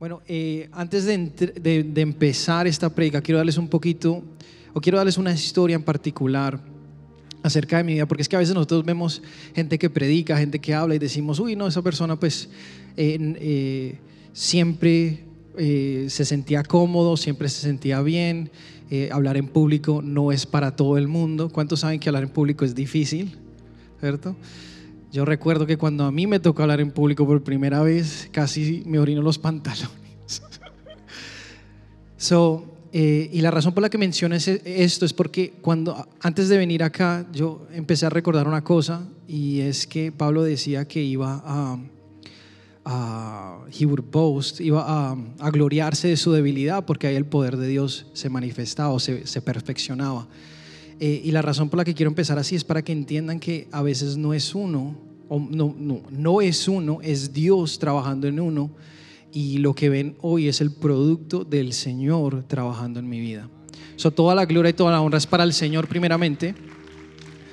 Bueno, eh, antes de, empezar esta predica, quiero darles un poquito, o quiero darles una historia en particular acerca de mi vida, porque es que a veces nosotros vemos gente que predica, gente que habla y decimos, uy, no, esa persona pues eh, siempre eh, se sentía cómodo, siempre se sentía bien, hablar en público no es para todo el mundo. ¿Cuántos saben que hablar en público es difícil? ¿Cierto? Yo recuerdo que cuando a mí me tocó hablar en público por primera vez, casi me orino los pantalones. So, eh, y la razón por la que menciono esto es porque cuando antes de venir acá yo empecé a recordar una cosa y es que Pablo decía que iba a, a he would boast, iba a, a gloriarse de su debilidad porque ahí el poder de Dios se manifestaba o se, se perfeccionaba. Eh, y la razón por la que quiero empezar así es para que entiendan que a veces no es uno, o no, no, no es uno, es Dios trabajando en uno. Y lo que ven hoy es el producto del Señor trabajando en mi vida. So, toda la gloria y toda la honra es para el Señor primeramente.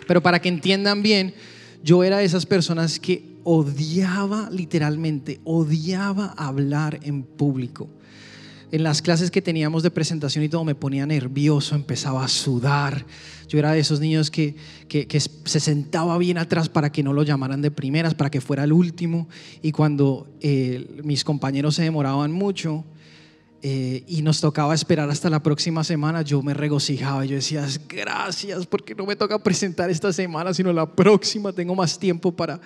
Pero para que entiendan bien, yo era de esas personas que odiaba literalmente, odiaba hablar en público en las clases que teníamos de presentación y todo me ponía nervioso, empezaba a sudar. Yo era de esos niños que, que, se sentaba bien atrás para que no lo llamaran de primeras, para que fuera el último. Y cuando eh, mis compañeros se demoraban mucho eh, y nos tocaba esperar hasta la próxima semana, yo me regocijaba. Yo decía, gracias, porque no me toca presentar esta semana, sino la próxima. Tengo más tiempo para,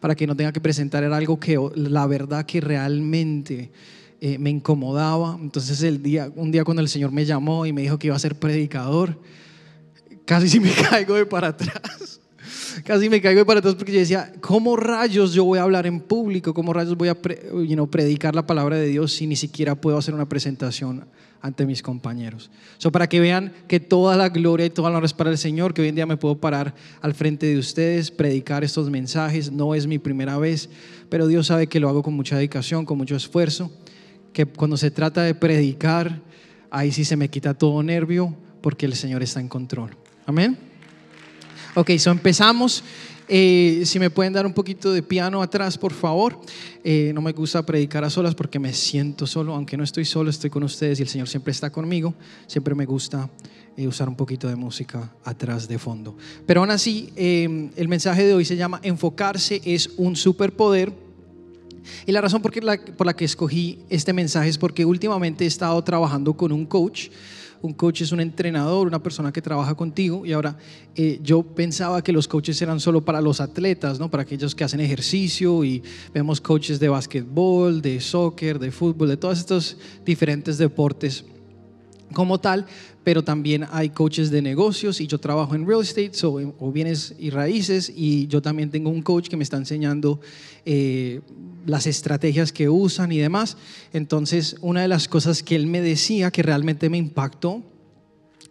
para que no tenga que presentar. Era algo que la verdad que realmente eh, me incomodaba. Entonces el día, un día cuando el Señor me llamó y me dijo que iba a ser predicador, casi si me caigo de para atrás. Casi me caigo de para atrás porque yo decía, ¿cómo rayos yo voy a hablar en público? ¿Cómo rayos voy a pre- predicar la palabra de Dios si ni siquiera puedo hacer una presentación ante mis compañeros? So, para que vean que toda la gloria y toda la honra es para el Señor, que hoy en día me puedo parar al frente de ustedes, predicar estos mensajes. No es mi primera vez, pero Dios sabe que lo hago con mucha dedicación, con mucho esfuerzo que cuando se trata de predicar, ahí sí se me quita todo nervio porque el Señor está en control. Amén. Ok, so empezamos. Eh, si me pueden dar un poquito de piano atrás, por favor. Eh, no me gusta predicar a solas porque me siento solo, aunque no estoy solo, estoy con ustedes y el Señor siempre está conmigo. Siempre me gusta eh, usar un poquito de música atrás de fondo. Pero aún así, eh, el mensaje de hoy se llama Enfocarse es un superpoder. Y la razón por, la que escogí este mensaje es porque últimamente he estado trabajando con un coach. Un coach es un entrenador, una persona que trabaja contigo. Y ahora eh, yo pensaba que los coaches eran solo para los atletas, ¿no? para aquellos que hacen ejercicio. Y vemos coaches de básquetbol, de soccer, de fútbol, de todos estos diferentes deportes como tal, pero también hay coaches de negocios y yo trabajo en real estate so, o bienes y raíces y yo también tengo un coach que me está enseñando eh, las estrategias que usan y demás. Entonces, una de las cosas que él me decía que realmente me impactó,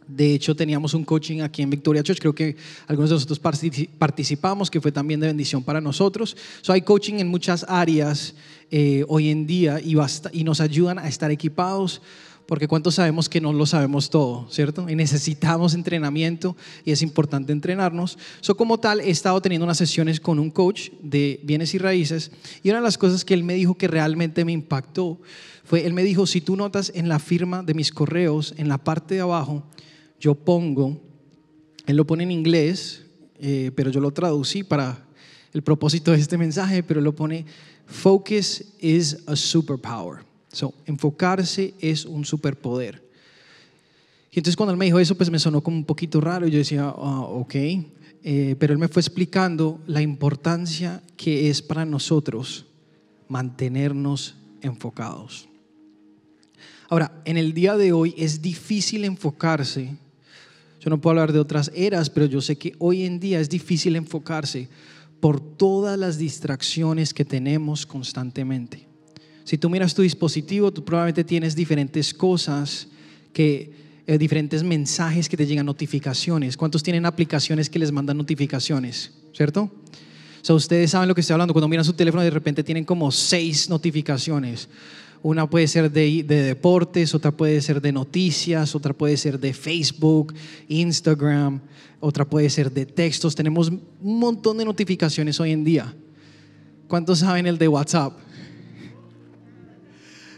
de hecho, teníamos un coaching aquí en Victoria Church, creo que algunos de nosotros partici- participamos, que fue también de bendición para nosotros. So, hay coaching en muchas áreas eh, hoy en día y, y nos ayudan a estar equipados, porque cuántos sabemos que no lo sabemos todo, ¿cierto? Y necesitamos entrenamiento y es importante entrenarnos. So, como tal, he estado teniendo unas sesiones con un coach de bienes y raíces y una de las cosas que él me dijo que realmente me impactó fue, él me dijo, si tú notas en la firma de mis correos, en la parte de abajo, yo pongo, él lo pone en inglés, eh, pero yo lo traducí para el propósito de este mensaje, pero lo pone, focus is a superpower. So, enfocarse es un superpoder. Y entonces cuando él me dijo eso, pues me sonó como un poquito raro. Yo decía, ah, ok. Eh, pero él me fue explicando la importancia que es para nosotros mantenernos enfocados. Ahora, en el día de hoy es difícil enfocarse. Yo no puedo hablar de otras eras, pero yo sé que hoy en día es difícil enfocarse por todas las distracciones que tenemos constantemente. Si tú miras tu dispositivo, tú probablemente tienes diferentes cosas que eh, diferentes mensajes que te llegan notificaciones. ¿Cuántos tienen aplicaciones que les mandan notificaciones? ¿Cierto? O sea, ustedes saben lo que estoy hablando. Cuando miran su teléfono, de repente tienen como seis notificaciones. Una puede ser de, de deportes, otra puede ser de noticias, otra puede ser de Facebook, Instagram, otra puede ser de textos. Tenemos un montón de notificaciones hoy en día. ¿Cuántos saben el de WhatsApp?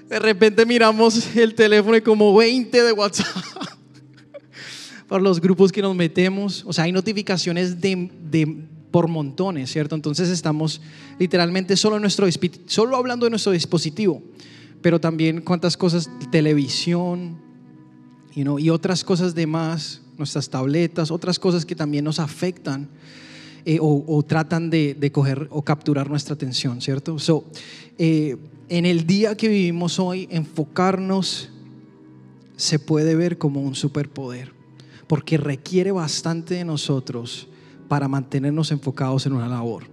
De repente miramos el teléfono y como 20 de WhatsApp para los grupos que nos metemos. O sea, hay notificaciones de, de por montones, ¿cierto? Entonces estamos literalmente solo, nuestro, solo hablando de nuestro dispositivo, pero también cuántas cosas, televisión y otras cosas de más, nuestras tabletas, otras cosas que también nos afectan eh, o, tratan de, de, coger o capturar nuestra atención, ¿cierto? So, eh, en el día que vivimos hoy, enfocarnos se puede ver como un superpoder, porque requiere bastante de nosotros para mantenernos enfocados en una labor.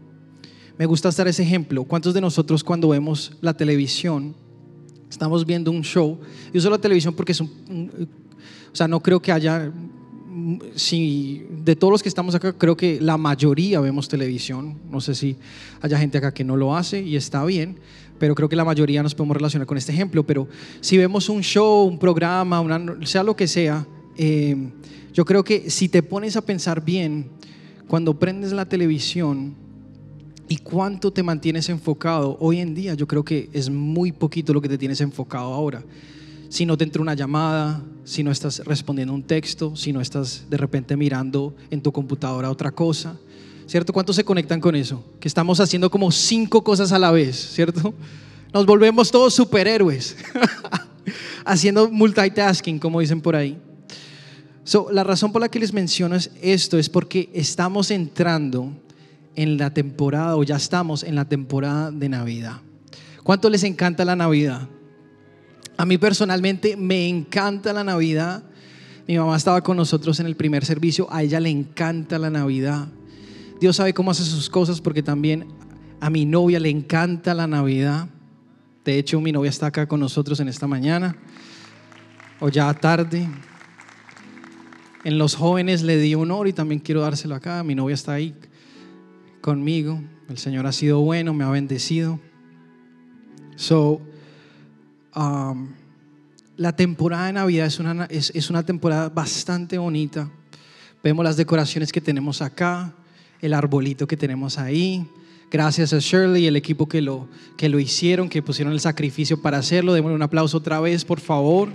Me gusta estar ese ejemplo. ¿Cuántos de nosotros cuando vemos la televisión, estamos viendo un show, yo uso la televisión porque es un, o sea, no creo que haya, si de todos los que estamos acá, creo que la mayoría vemos televisión. No sé si haya gente acá que no lo hace y está bien, pero creo que la mayoría nos podemos relacionar con este ejemplo. Pero si vemos un show, un programa, una, sea lo que sea, eh, yo creo que si te pones a pensar bien, cuando prendes la televisión y cuánto te mantienes enfocado, hoy en día yo creo que es muy poquito lo que te tienes enfocado ahora. Si no te entra una llamada, si no estás respondiendo un texto, si no estás de repente mirando en tu computadora otra cosa, ¿cierto? ¿Cuántos se conectan con eso? Que estamos haciendo como cinco cosas a la vez, ¿cierto? Nos volvemos todos superhéroes, haciendo multitasking, como dicen por ahí la razón por la que les menciono esto es porque estamos entrando en la temporada, o ya estamos en la temporada de Navidad. ¿Cuánto les encanta la Navidad? A mí personalmente me encanta la Navidad. Mi mamá estaba con nosotros en el primer servicio, a ella le encanta la Navidad. Dios sabe cómo hace sus cosas porque también a mi novia le encanta la Navidad. De hecho, mi novia está acá con nosotros en esta mañana, o ya tarde. En los jóvenes le di honor y también quiero dárselo acá. Mi novia está ahí conmigo. El Señor ha sido bueno, me ha bendecido. So, la temporada de Navidad es una, es, una temporada bastante bonita. Vemos las decoraciones que tenemos acá, el arbolito que tenemos ahí. Gracias a Shirley y el equipo que lo, que lo hicieron, que pusieron el sacrificio para hacerlo. Démosle un aplauso otra vez, por favor.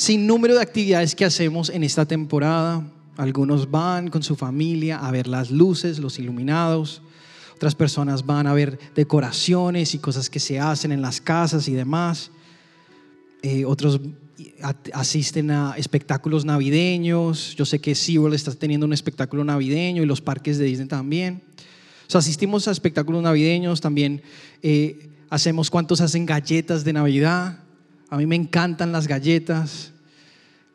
sin número de actividades que hacemos en esta temporada. Algunos van con su familia a ver las luces, los iluminados. Otras personas van a ver decoraciones y cosas que se hacen en las casas y demás. Eh, otros asisten a espectáculos navideños. Yo sé que SeaWorld está teniendo un espectáculo navideño y los parques de Disney también. O asistimos a espectáculos navideños, también eh, hacemos cuántos hacen galletas de Navidad. A mí me encantan las galletas.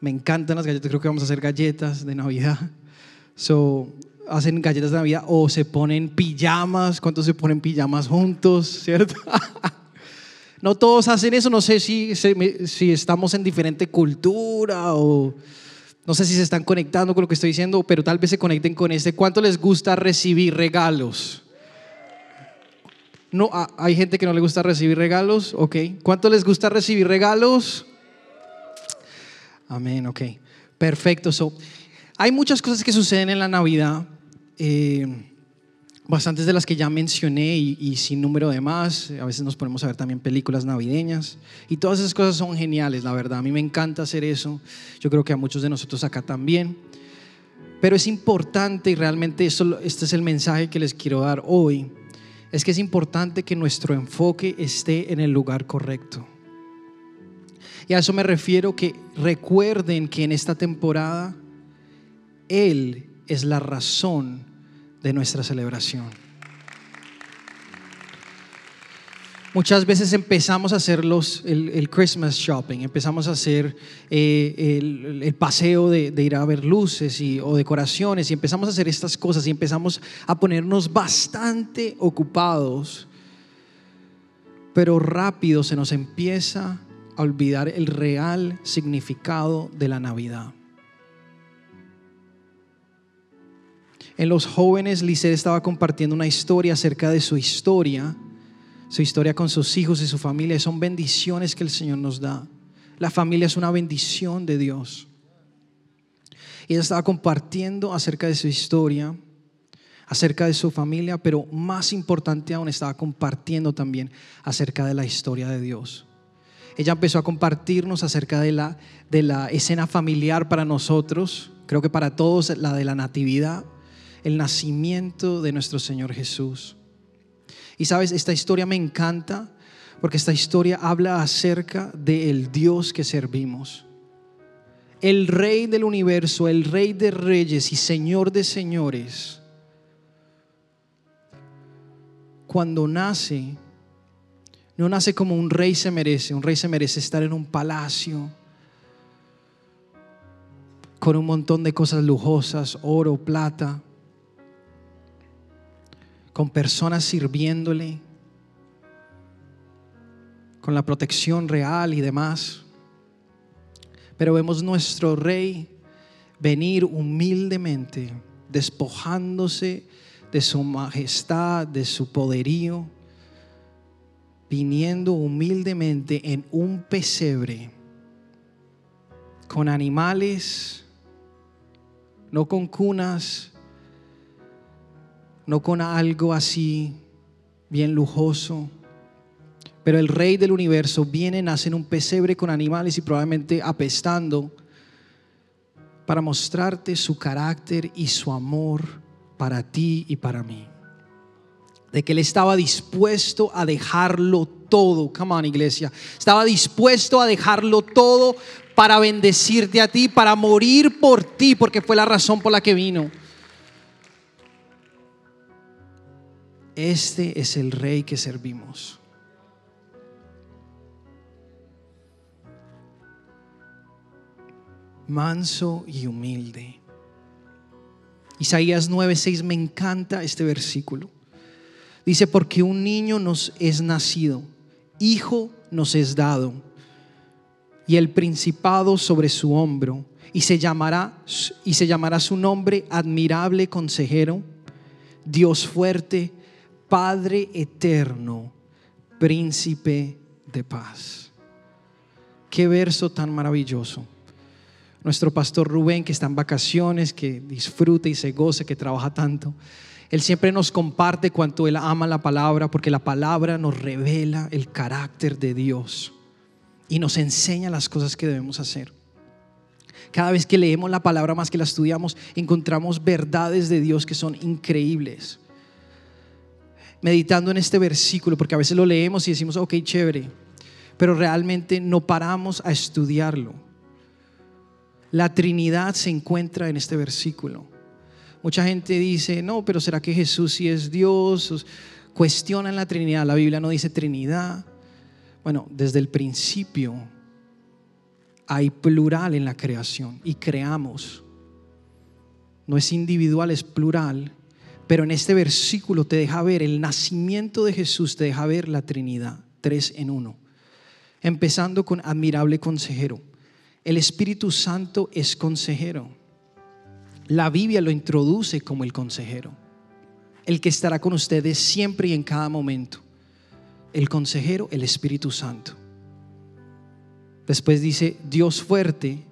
Me encantan las galletas. Creo que vamos a hacer galletas de Navidad. So, hacen galletas de Navidad o se ponen pijamas. ¿Cuántos se ponen pijamas juntos? ¿Cierto? no todos hacen eso. No sé si, si estamos en diferente cultura o no sé si se están conectando con lo que estoy diciendo, pero tal vez se conecten con este. ¿Cuánto les gusta recibir regalos? No, ah, hay gente que no le gusta recibir regalos, ok. ¿Cuánto les gusta recibir regalos? Amén, ok. Perfecto. So, hay muchas cosas que suceden en la Navidad, eh, bastantes de las que ya mencioné y, sin número de más. A veces nos ponemos a ver también películas navideñas y todas esas cosas son geniales, la verdad. A mí me encanta hacer eso. Yo creo que a muchos de nosotros acá también. Pero es importante y realmente esto, este es el mensaje que les quiero dar hoy es que es importante que nuestro enfoque esté en el lugar correcto. Y a eso me refiero que recuerden que en esta temporada Él es la razón de nuestra celebración. Muchas veces empezamos a hacer los, el, Christmas shopping, empezamos a hacer eh, el, paseo de, ir a ver luces y, o decoraciones y empezamos a hacer estas cosas y empezamos a ponernos bastante ocupados, pero rápido se nos empieza a olvidar el real significado de la Navidad. En los jóvenes, Lisset estaba compartiendo una historia acerca de su historia su historia con sus hijos y su familia. Son bendiciones que el Señor nos da. La familia es una bendición de Dios. Y ella estaba compartiendo acerca de su historia, acerca de su familia, pero más importante aún estaba compartiendo también acerca de la historia de Dios. Ella empezó a compartirnos acerca de la, de la escena familiar para nosotros, creo que para todos la de la natividad, el nacimiento de nuestro Señor Jesús. Y sabes, esta historia me encanta porque esta historia habla acerca del Dios que servimos. El Rey del universo, el Rey de reyes y Señor de señores, cuando nace, no nace como un rey se merece. Un rey se merece estar en un palacio con un montón de cosas lujosas, oro, plata, con personas sirviéndole, con la protección real y demás. Pero vemos nuestro rey venir humildemente, despojándose de su majestad, de su poderío, viniendo humildemente en un pesebre con animales, no con cunas, no con algo así bien lujoso. Pero el rey del universo viene, nace en un pesebre con animales y probablemente apestando para mostrarte su carácter y su amor para ti y para mí. De que él estaba dispuesto a dejarlo todo. Come on, iglesia. Estaba dispuesto a dejarlo todo para bendecirte a ti, para morir por ti, porque fue la razón por la que vino. Este es el rey que servimos. Manso y humilde. Isaías 9:6 me encanta este versículo. Dice, porque un niño nos es nacido, hijo nos es dado, y el principado sobre su hombro, y se llamará y se llamará su nombre admirable consejero, Dios fuerte, Padre eterno, príncipe de paz. Qué verso tan maravilloso. Nuestro pastor Rubén, que está en vacaciones, que disfruta y se goza, que trabaja tanto, él siempre nos comparte cuánto Él ama la palabra, porque la palabra nos revela el carácter de Dios y nos enseña las cosas que debemos hacer. Cada vez que leemos la palabra más que la estudiamos, encontramos verdades de Dios que son increíbles meditando en este versículo, porque a veces lo leemos y decimos, ok, chévere, pero realmente no paramos a estudiarlo. La Trinidad se encuentra en este versículo. Mucha gente dice, no, pero ¿será que Jesús sí es Dios? Cuestionan la Trinidad. La Biblia no dice Trinidad. Bueno, desde el principio hay plural en la creación y creamos. No es individual, es plural pero en este versículo te deja ver el nacimiento de Jesús, te deja ver la Trinidad, tres en uno. Empezando con admirable consejero. El Espíritu Santo es consejero. La Biblia lo introduce como el consejero. El que estará con ustedes siempre y en cada momento. El consejero, el Espíritu Santo. Después dice, Dios fuerte,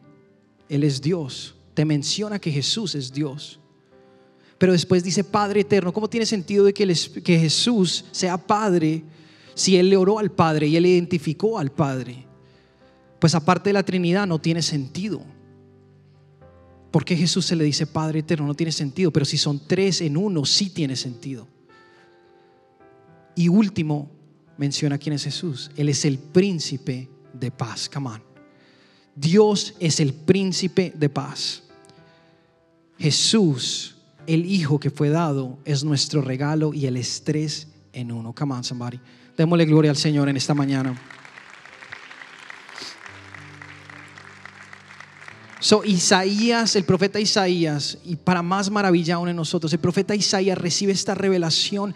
Él es Dios. Te menciona que Jesús es Dios. Pero después dice Padre eterno. ¿Cómo tiene sentido de que, Jesús sea Padre si Él le oró al Padre y Él identificó al Padre? Pues aparte de la Trinidad no tiene sentido. ¿Por qué Jesús se le dice Padre eterno? No tiene sentido. Pero si son tres en uno, sí tiene sentido. Y último, menciona quién es Jesús. Él es el príncipe de paz. Come on. Dios es el príncipe de paz. Jesús el Hijo que fue dado es nuestro regalo y el estrés en uno. Come on, somebody. Démosle gloria al Señor en esta mañana. So, Isaías, el profeta Isaías, y para más maravilla aún nosotros, el profeta Isaías recibe esta revelación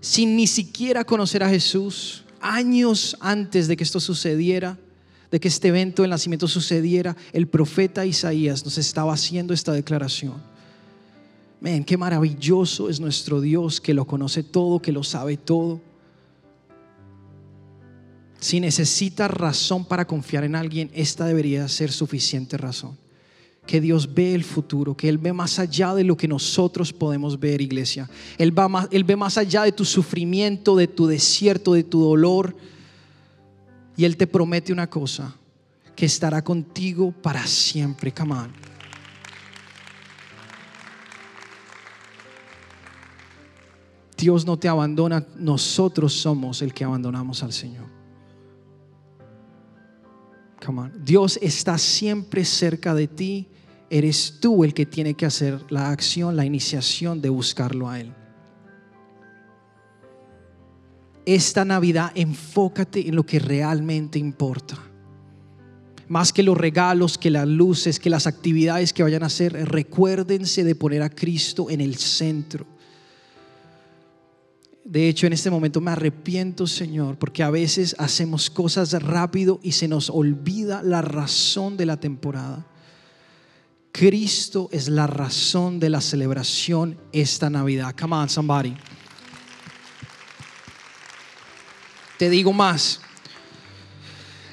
sin ni siquiera conocer a Jesús, años antes de que esto sucediera, de que este evento del nacimiento sucediera, el profeta Isaías nos estaba haciendo esta declaración. Men, qué maravilloso es nuestro Dios que lo conoce todo, que lo sabe todo. Si necesitas razón para confiar en alguien, esta debería ser suficiente razón. que Dios ve el futuro, que Él ve más allá de lo que nosotros podemos ver, iglesia. Él, va más, Él ve más allá de tu sufrimiento, de tu desierto, de tu dolor. Y Él te promete una cosa, que estará contigo para siempre. Come on. Dios no te abandona, nosotros somos el que abandonamos al Señor. Come on. Dios está siempre cerca de ti eres tú el que tiene que hacer la acción, la iniciación de buscarlo a Él. Esta Navidad enfócate en lo que realmente importa. Más que los regalos, que las luces, que las actividades que vayan a hacer, recuérdense de poner a Cristo en el centro. De hecho, en este momento me arrepiento, Señor, porque a veces hacemos cosas rápido y se nos olvida la razón de la temporada. Cristo es la razón de la celebración esta Navidad. Come on, somebody. Te digo más.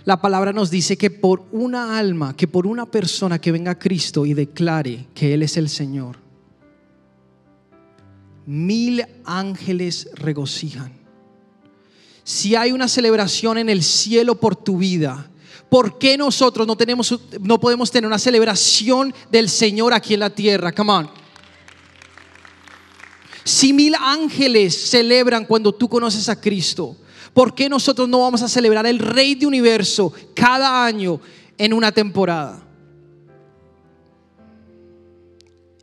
La palabra nos dice que por una alma, que por una persona que venga a Cristo y declare que Él es el Señor, mil ángeles regocijan. Si hay una celebración en el cielo por tu vida, ¿Por qué nosotros no, tenemos, no podemos tener una celebración del Señor aquí en la tierra? Come on. Si mil ángeles celebran cuando tú conoces a Cristo, ¿por qué nosotros no vamos a celebrar el Rey de Universo cada año en una temporada?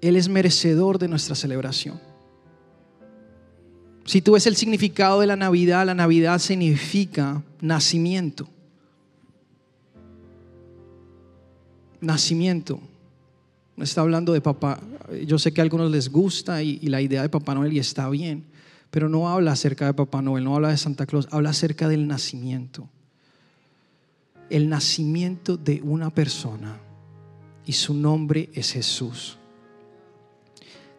Él es merecedor de nuestra celebración. Si tú ves el significado de la Navidad, la Navidad significa nacimiento. nacimiento. No está hablando de papá. Yo sé que a algunos les gusta y, la idea de Papá Noel y está bien, pero no habla acerca de Papá Noel, no habla de Santa Claus, habla acerca del nacimiento. El nacimiento de una persona y su nombre es Jesús.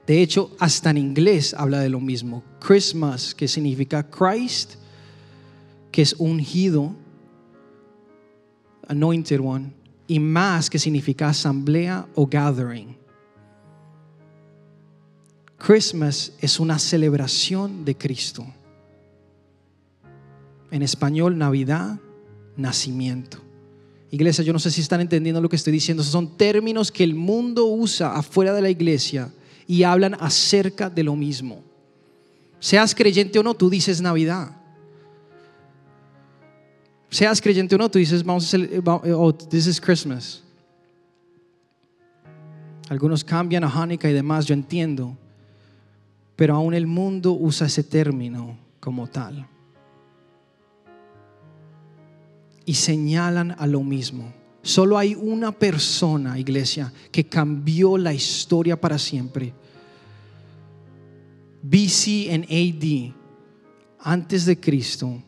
De hecho, hasta en inglés habla de lo mismo. Christmas, que significa Christ, que es ungido, anointed one, y más que significa asamblea o gathering. Christmas es una celebración de Cristo. En español, Navidad, nacimiento. Iglesia, yo no sé si están entendiendo lo que estoy diciendo. son términos que el mundo usa afuera de la iglesia y hablan acerca de lo mismo. Seas creyente o no, tú dices Navidad seas creyente o no, tú dices, vamos a oh, this is Christmas. Algunos cambian a Hanukkah y demás, yo entiendo. Pero aún el mundo usa ese término como tal. Y señalan a lo mismo. Solo hay una persona, iglesia, que cambió la historia para siempre. BC en AD, antes de Cristo,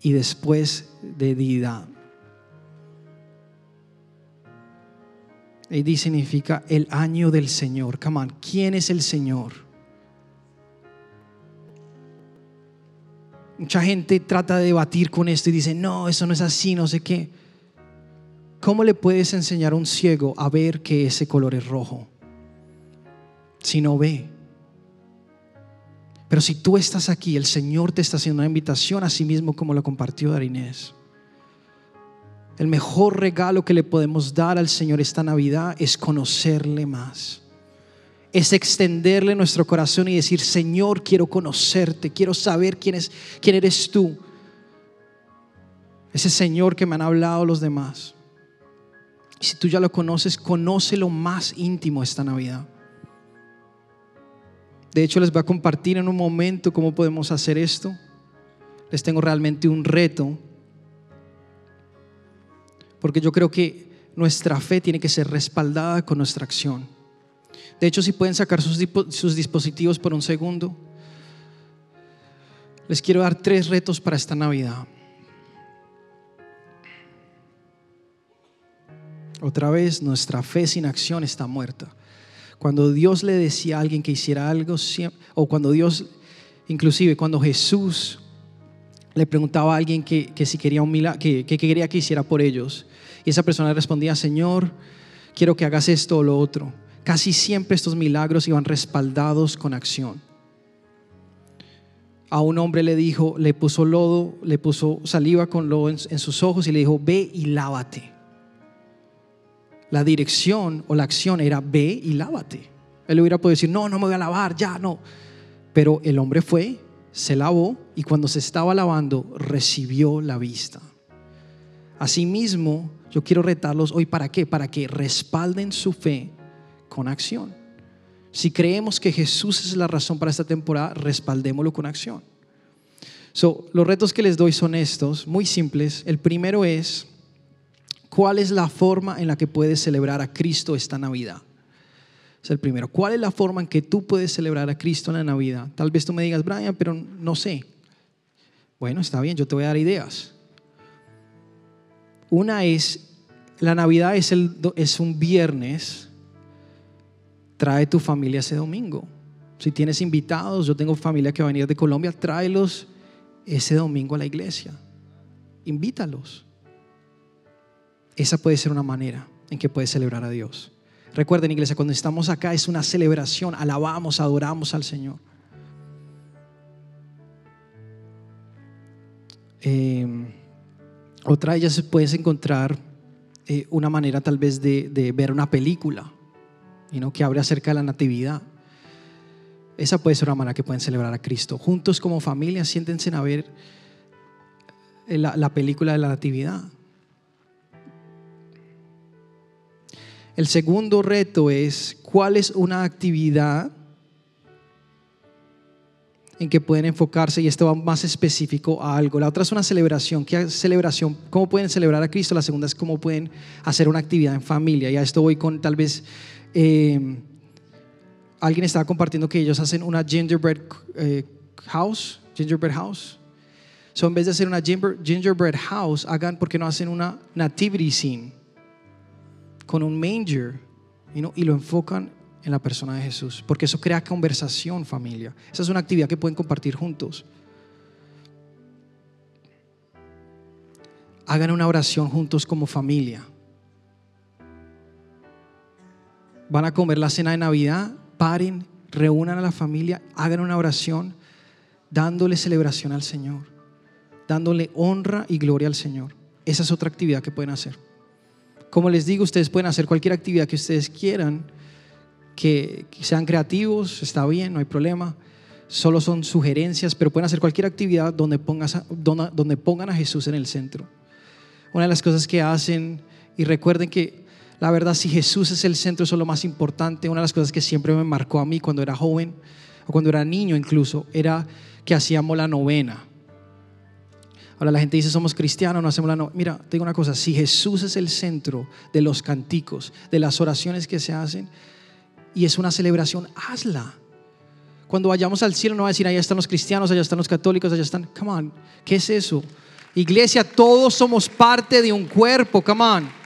y después de Dida. Edi significa el año del Señor. Come on, ¿quién es el Señor? Mucha gente trata de debatir con esto y dice, no, eso no es así, no sé qué. ¿Cómo le puedes enseñar a un ciego a ver que ese color es rojo si no ve? Pero si tú estás aquí, el Señor te está haciendo una invitación a sí mismo como lo compartió Darinés. El mejor regalo que le podemos dar al Señor esta Navidad es conocerle más. Es extenderle nuestro corazón y decir, Señor, quiero conocerte, quiero saber quién, es, quién eres tú. Ese Señor que me han hablado los demás. Si tú ya lo conoces, conócelo más íntimo esta Navidad. De hecho, les voy a compartir en un momento cómo podemos hacer esto. Les tengo realmente un reto. Porque yo creo que nuestra fe tiene que ser respaldada con nuestra acción. De hecho, si pueden sacar sus, sus dispositivos por un segundo, les quiero dar tres retos para esta Navidad. Otra vez, nuestra fe sin acción está muerta. Cuando Dios le decía a alguien que hiciera algo, o cuando Dios, inclusive cuando Jesús le preguntaba a alguien que, si quería un milagro, que, que quería que hiciera por ellos, y esa persona respondía, Señor, quiero que hagas esto o lo otro. Casi siempre estos milagros iban respaldados con acción. A un hombre le dijo, le puso lodo, le puso saliva con lodo en, en sus ojos y le dijo, ve y lávate. La dirección o la acción era ve y lávate. Él hubiera podido decir, no, no me voy a lavar, ya no. Pero el hombre fue, se lavó y cuando se estaba lavando recibió la vista. Asimismo, yo quiero retarlos hoy para qué? Para que respalden su fe con acción. Si creemos que Jesús es la razón para esta temporada, respaldémoslo con acción. So, los retos que les doy son estos, muy simples. El primero es, ¿cuál es la forma en la que puedes celebrar a Cristo esta Navidad? Es el primero. ¿Cuál es la forma en que tú puedes celebrar a Cristo en la Navidad? Tal vez tú me digas, Brian, pero no sé. Bueno, está bien, yo te voy a dar ideas. Una es, la Navidad es, un viernes, trae tu familia ese domingo. Si tienes invitados, yo tengo familia que va a venir de Colombia, tráelos ese domingo a la iglesia. Invítalos. Esa puede ser una manera en que puedes celebrar a Dios. Recuerden, iglesia, cuando estamos acá es una celebración, alabamos, adoramos al Señor. Eh, otra de ellas puedes encontrar eh, una manera tal vez de, ver una película que abre acerca de la natividad. Esa puede ser una manera que pueden celebrar a Cristo. Juntos como familia, siéntense a ver eh, la película de la natividad. El segundo reto es cuál es una actividad en que pueden enfocarse y esto va más específico a algo. La otra es una celebración. ¿Qué celebración? ¿Cómo pueden celebrar a Cristo? La segunda es cómo pueden hacer una actividad en familia. Y a esto voy con tal vez... Eh, alguien estaba compartiendo que ellos hacen una gingerbread eh, house, gingerbread house. So, en vez de hacer una gingerbread house, hagan, ¿por qué no hacen una nativity scene? Con un manger, y lo enfocan en la persona de Jesús, porque eso crea conversación, familia. Esa es una actividad que pueden compartir juntos. Hagan una oración juntos como familia. Van a comer la cena de Navidad, paren, reúnan a la familia, hagan una oración dándole celebración al Señor, dándole honra y gloria al Señor. Esa es otra actividad que pueden hacer. Como les digo, ustedes pueden hacer cualquier actividad que ustedes quieran que, sean creativos, está bien, no hay problema. Solo son sugerencias, pero pueden hacer cualquier actividad donde, donde, donde pongan a Jesús en el centro. Una de las cosas que hacen, y recuerden que la verdad, si Jesús es el centro, eso es lo más importante. Una de las cosas que siempre me marcó a mí cuando era joven, o cuando era niño incluso, era que hacíamos la novena. Ahora la gente dice somos cristianos, no hacemos la novena. Mira, te digo una cosa, si Jesús es el centro de los canticos, de las oraciones que se hacen, y es una celebración, hazla. Cuando vayamos al cielo no va a decir, allá están los cristianos, allá están los católicos, allá están, come on, ¿qué es eso? Iglesia, todos somos parte de un cuerpo, come on.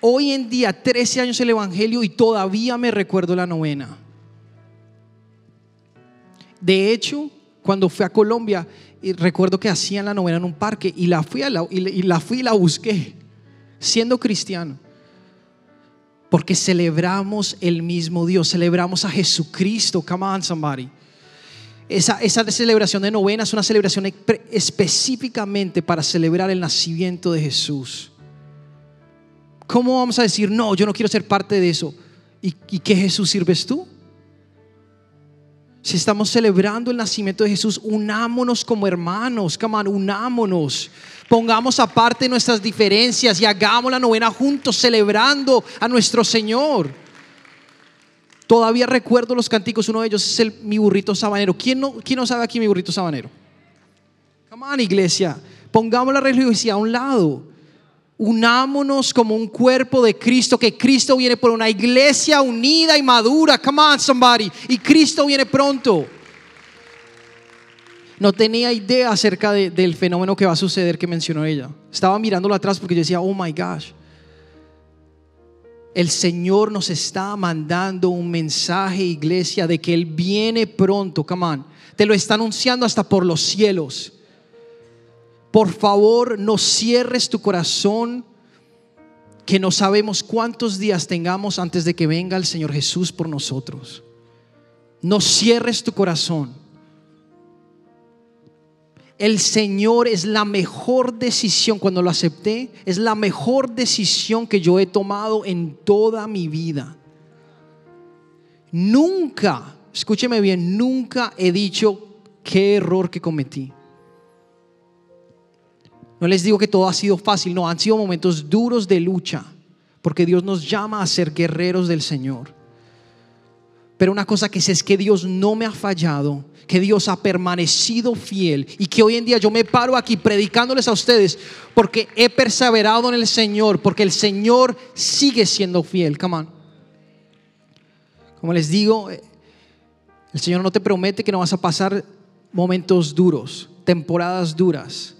Hoy en día, 13 años el Evangelio y todavía me recuerdo la novena. De hecho, cuando fui a Colombia, recuerdo que hacían la novena en un parque y la fui, la, y la, fui y la busqué, siendo cristiano. Porque celebramos el mismo Dios, celebramos a Jesucristo. Come on, somebody. Esa, esa celebración de novena es una celebración específicamente para celebrar el nacimiento de Jesús. ¿Cómo vamos a decir, no, yo no quiero ser parte de eso? ¿Y, y qué Jesús sirves tú? Si estamos celebrando el nacimiento de Jesús, unámonos como hermanos, come on, unámonos. Pongamos aparte nuestras diferencias y hagamos la novena juntos, celebrando a nuestro Señor. Todavía recuerdo los cánticos, uno de ellos es el mi burrito sabanero. ¿Quién no, quién no sabe aquí mi burrito sabanero? Come on, iglesia. Pongamos la religiosidad a un lado. Unámonos como un cuerpo de Cristo, que Cristo viene por una iglesia unida y madura. Come on, somebody. Y Cristo viene pronto no tenía idea acerca del fenómeno que va a suceder que mencionó ella. Estaba mirándolo atrás porque yo decía, oh my gosh. El Señor nos está mandando un mensaje, iglesia, de que Él viene pronto. Come on. Te lo está anunciando hasta por los cielos. Por favor, no cierres tu corazón que no sabemos cuántos días tengamos antes de que venga el Señor Jesús por nosotros. No cierres tu corazón. El Señor es la mejor decisión cuando lo acepté, es la mejor decisión que yo he tomado en toda mi vida. Nunca, escúcheme bien, nunca he dicho qué error que cometí. No les digo que todo ha sido fácil, no, han sido momentos duros de lucha, porque Dios nos llama a ser guerreros del Señor. Pero una cosa que sé es que Dios no me ha fallado, que Dios ha permanecido fiel y que hoy en día yo me paro aquí predicándoles a ustedes porque he perseverado en el Señor, porque el Señor sigue siendo fiel. Come on. Como les digo, el Señor no te promete que no vas a pasar momentos duros, temporadas duras,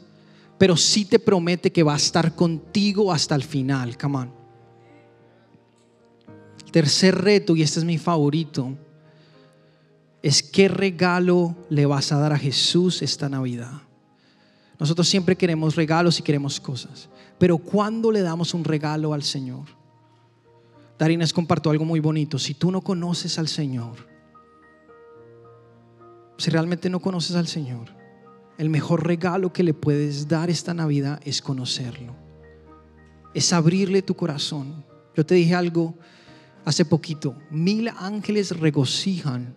pero sí te promete que va a estar contigo hasta el final. Come on. Tercer reto, y este es mi favorito, es qué regalo le vas a dar a Jesús esta Navidad. Nosotros siempre queremos regalos y queremos cosas, pero ¿cuándo le damos un regalo al Señor? Darines compartió algo muy bonito. Si tú no conoces al Señor, si realmente no conoces al Señor, el mejor regalo que le puedes dar esta Navidad es conocerlo, es abrirle tu corazón. Yo te dije algo hace poquito, mil ángeles regocijan.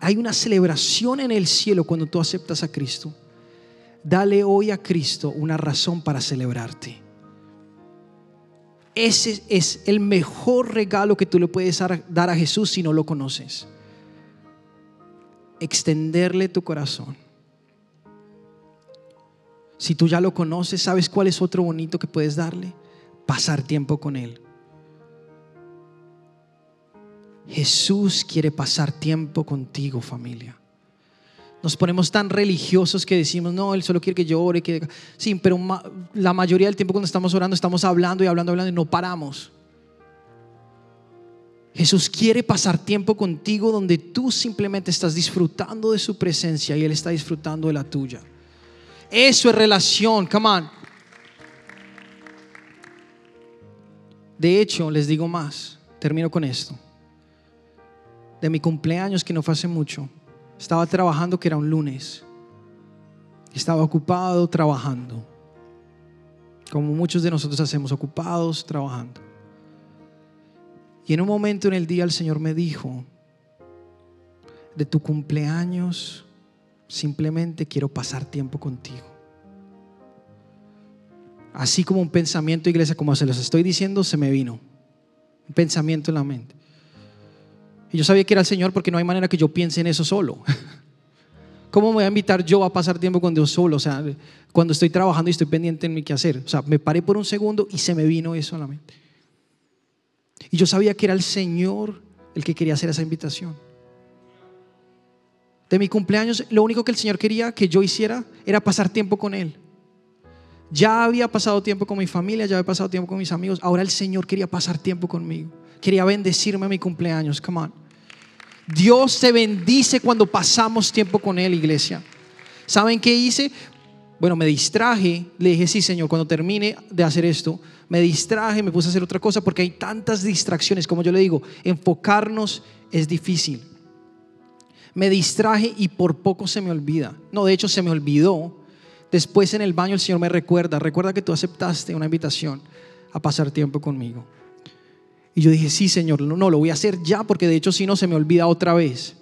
Hay una celebración en el cielo cuando tú aceptas a Cristo. Dale hoy a Cristo una razón para celebrarte. Ese es el mejor regalo que tú le puedes dar a Jesús si no lo conoces. Extenderle tu corazón. Si tú ya lo conoces, ¿sabes cuál es otro bonito que puedes darle? Pasar tiempo con Él. Jesús quiere pasar tiempo contigo, familia. Nos ponemos tan religiosos que decimos, no, Él solo quiere que yo ore. Que... Sí, pero la mayoría del tiempo cuando estamos orando estamos hablando y hablando, hablando y no paramos. Jesús quiere pasar tiempo contigo donde tú simplemente estás disfrutando de su presencia y Él está disfrutando de la tuya. Eso es relación, come on. De hecho, les digo más, termino con esto de mi cumpleaños, que no fue hace mucho, estaba trabajando, que era un lunes. Estaba ocupado trabajando. Como muchos de nosotros hacemos, ocupados trabajando. Y en un momento en el día el Señor me dijo, de tu cumpleaños simplemente quiero pasar tiempo contigo. Así como un pensamiento, iglesia, como se los estoy diciendo, se me vino. Un pensamiento en la mente. Y yo sabía que era el Señor porque no hay manera que yo piense en eso solo. ¿Cómo me voy a invitar yo a pasar tiempo con Dios solo? O sea, cuando estoy trabajando y estoy pendiente en mi quehacer. O sea, me paré por un segundo y se me vino eso a la mente. Y yo sabía que era el Señor el que quería hacer esa invitación. De mi cumpleaños, lo único que el Señor quería que yo hiciera era pasar tiempo con Él. Ya había pasado tiempo con mi familia, ya había pasado tiempo con mis amigos. Ahora el Señor quería pasar tiempo conmigo quería bendecirme a mi cumpleaños. Come on. Dios se bendice cuando pasamos tiempo con Él, iglesia. ¿Saben qué hice? Bueno, me distraje, le dije, sí, Señor, cuando termine de hacer esto, me distraje, me puse a hacer otra cosa, porque hay tantas distracciones, como yo le digo, enfocarnos es difícil. Me distraje y por poco se me olvida. No, de hecho se me olvidó. Después en el baño el Señor me recuerda, recuerda que tú aceptaste una invitación a pasar tiempo conmigo. Y yo dije, sí, Señor, no, no, lo voy a hacer ya porque de hecho si no se me olvida otra vez.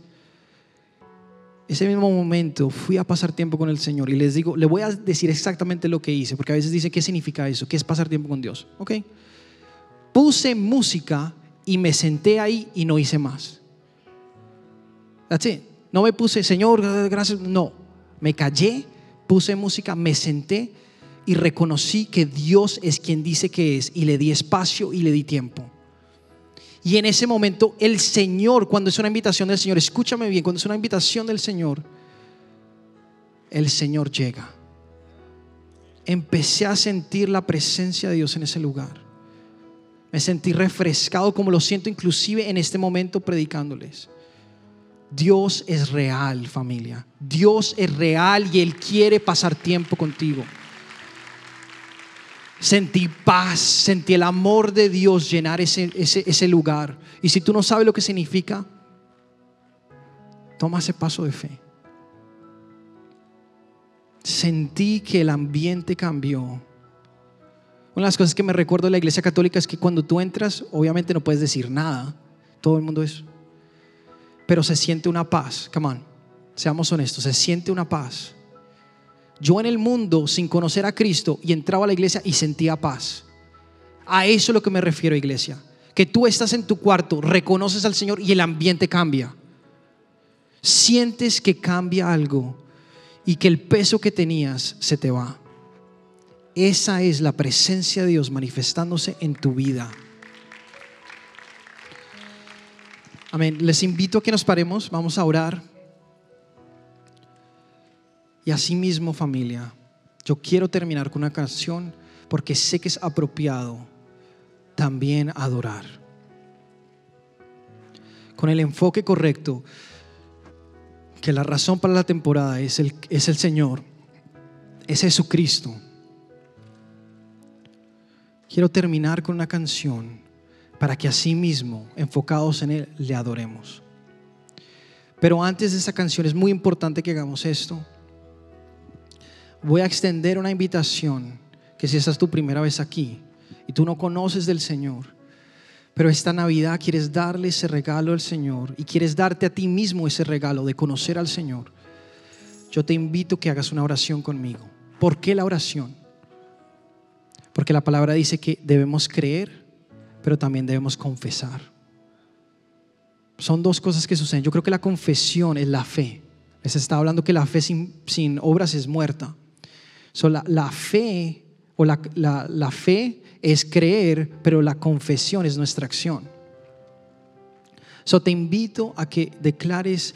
Ese mismo momento fui a pasar tiempo con el Señor y les digo, le voy a decir exactamente lo que hice, porque a veces dice, ¿qué significa eso? ¿Qué es pasar tiempo con Dios? Ok. Puse música y me senté ahí y no hice más. No me puse, Señor, gracias. No, me callé, puse música, me senté y reconocí que Dios es quien dice que es y le di espacio y le di tiempo. Y en ese momento el Señor, cuando es una invitación del Señor, escúchame bien, cuando es una invitación del Señor, el Señor llega. Empecé a sentir la presencia de Dios en ese lugar. Me sentí refrescado como lo siento inclusive en este momento predicándoles. Dios es real, familia. Dios es real y Él quiere pasar tiempo contigo. Sentí paz, sentí el amor de Dios llenar ese, ese, lugar. Y si tú no sabes lo que significa, toma ese paso de fe. Sentí que el ambiente cambió. Una de las cosas que me recuerdo de la iglesia católica es que cuando tú entras, obviamente no puedes decir nada. Todo el mundo es. Pero se siente una paz. Come on. Seamos honestos. Se siente una paz. Yo en el mundo, sin conocer a Cristo, y entraba a la iglesia y sentía paz. A eso es lo que me refiero, iglesia. Que tú estás en tu cuarto, reconoces al Señor y el ambiente cambia. Sientes que cambia algo y que el peso que tenías se te va. Esa es la presencia de Dios manifestándose en tu vida. Amén. Les invito a que nos paremos, vamos a orar. Y así mismo familia, yo quiero terminar con una canción porque sé que es apropiado también adorar. Con el enfoque correcto, que la razón para la temporada es el, es el Señor, es Jesucristo. Quiero terminar con una canción para que así mismo, enfocados en Él, le adoremos. Pero antes de esa canción es muy importante que hagamos esto voy a extender una invitación, que si esta es tu primera vez aquí y tú no conoces del Señor, pero esta Navidad quieres darle ese regalo al Señor y quieres darte a ti mismo ese regalo de conocer al Señor, yo te invito a que hagas una oración conmigo. ¿Por qué la oración? Porque la palabra dice que debemos creer, pero también debemos confesar. Son dos cosas que suceden. Yo creo que la confesión es la fe. Les está hablando que la fe sin, obras es muerta la, fe o la, fe es creer, pero la confesión es nuestra acción. So, te invito a que declares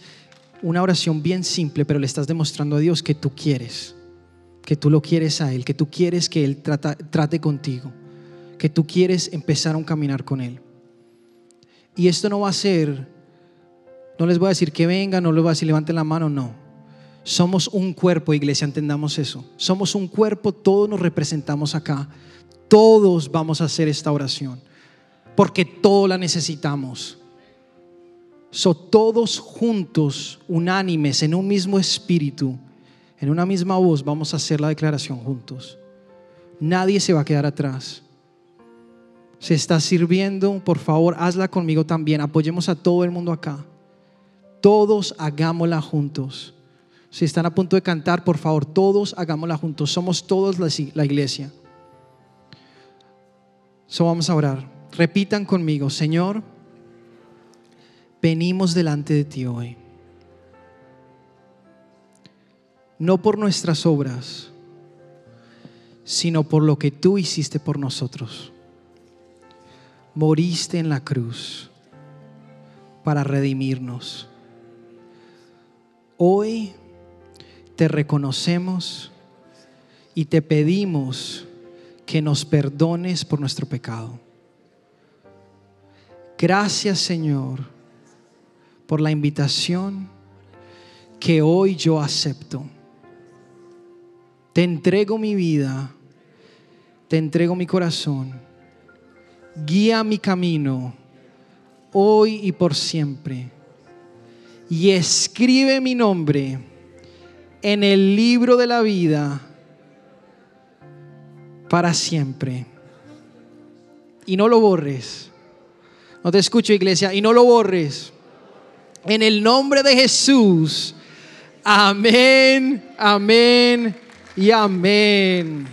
una oración bien simple, pero le estás demostrando a Dios que tú quieres, que tú lo quieres a Él, que tú quieres que Él trate contigo, que tú quieres empezar a caminar con Él. Y esto no va a ser, no les voy a decir que vengan, no les voy a decir levanten la mano, no. Somos un cuerpo, iglesia, entendamos eso. Somos un cuerpo, todos nos representamos acá. Todos vamos a hacer esta oración, porque todos la necesitamos. So, todos juntos, unánimes, en un mismo espíritu, en una misma voz, vamos a hacer la declaración juntos. Nadie se va a quedar atrás. Se está sirviendo, por favor, hazla conmigo también. Apoyemos a todo el mundo acá. Todos hagámosla juntos. Si están a punto de cantar, por favor, todos hagámosla juntos. Somos todos la, iglesia. So vamos a orar. Repitan conmigo, Señor, venimos delante de ti hoy. No por nuestras obras, sino por lo que tú hiciste por nosotros. Moriste en la cruz para redimirnos. Hoy te reconocemos y te pedimos que nos perdones por nuestro pecado. Gracias Señor por la invitación que hoy yo acepto. Te entrego mi vida, te entrego mi corazón. Guía mi camino hoy y por siempre. Y escribe mi nombre en el libro de la vida para siempre. Y no lo borres. No te escucho, iglesia. Y no lo borres. En el nombre de Jesús. Amén, amén y amén.